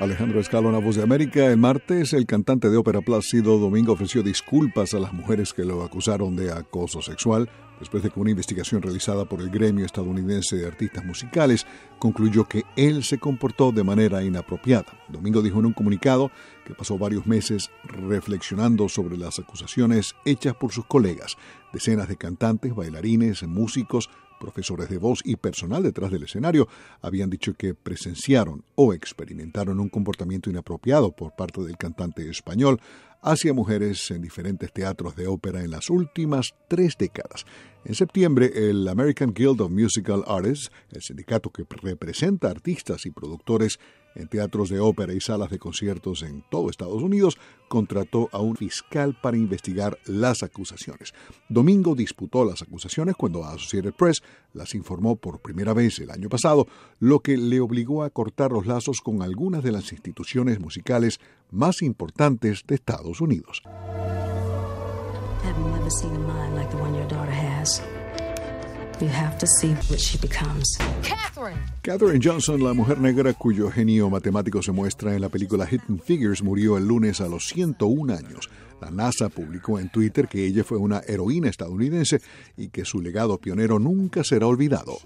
Alejandro Escalona, Voz de América. El martes, el cantante de ópera Plácido Domingo ofreció disculpas a las mujeres que lo acusaron de acoso sexual, después de que una investigación realizada por el gremio estadounidense de artistas musicales concluyó que él se comportó de manera inapropiada. Domingo dijo en un comunicado que pasó varios meses reflexionando sobre las acusaciones hechas por sus colegas, decenas de cantantes, bailarines, músicos, profesores de voz y personal detrás del escenario habían dicho que presenciaron o experimentaron un comportamiento inapropiado por parte del cantante español hacia mujeres en diferentes teatros de ópera en las últimas tres décadas. En septiembre, el American Guild of Musical Artists, el sindicato que representa artistas y productores en teatros de ópera y salas de conciertos en todo Estados Unidos, contrató a un fiscal para investigar las acusaciones. Domingo disputó las acusaciones cuando Associated Press las informó por primera vez el año pasado, lo que le obligó a cortar los lazos con algunas de las instituciones musicales más importantes de Estados Unidos. Catherine. Johnson, la mujer negra cuyo genio matemático se muestra en la película Hidden Figures, murió el lunes a los 101 años. La NASA publicó en Twitter que ella fue una heroína estadounidense y que su legado pionero nunca será olvidado.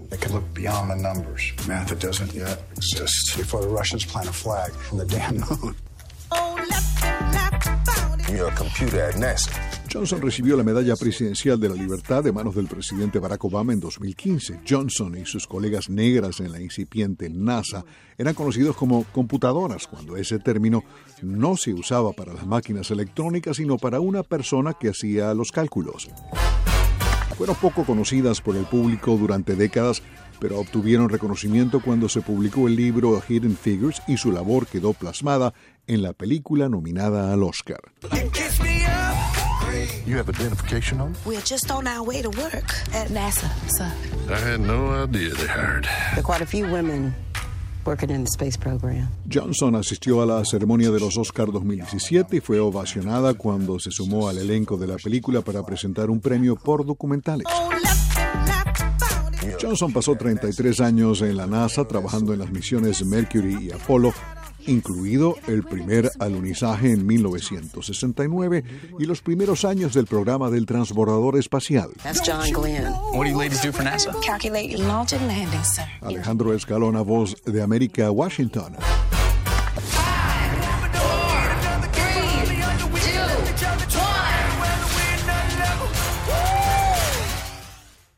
Johnson recibió la Medalla Presidencial de la Libertad de manos del presidente Barack Obama en 2015. Johnson y sus colegas negras en la incipiente NASA eran conocidos como computadoras cuando ese término no se usaba para las máquinas electrónicas, sino para una persona que hacía los cálculos. Fueron poco conocidas por el público durante décadas, pero obtuvieron reconocimiento cuando se publicó el libro Hidden Figures y su labor quedó plasmada en la película nominada al Oscar. You have identification on? We're just on our way to work at NASA, sir. I had no idea they hired. There are quite a few women working in the space program. Johnson asistió a la ceremonia de los Oscar 2017 y fue ovacionada cuando se sumó al elenco de la película para presentar un premio por documentales. Johnson pasó 33 años en la NASA trabajando en las misiones Mercury y Apollo incluido el primer alunizaje en 1969 y los primeros años del programa del transbordador espacial. Alejandro Escalona, voz de América, Washington.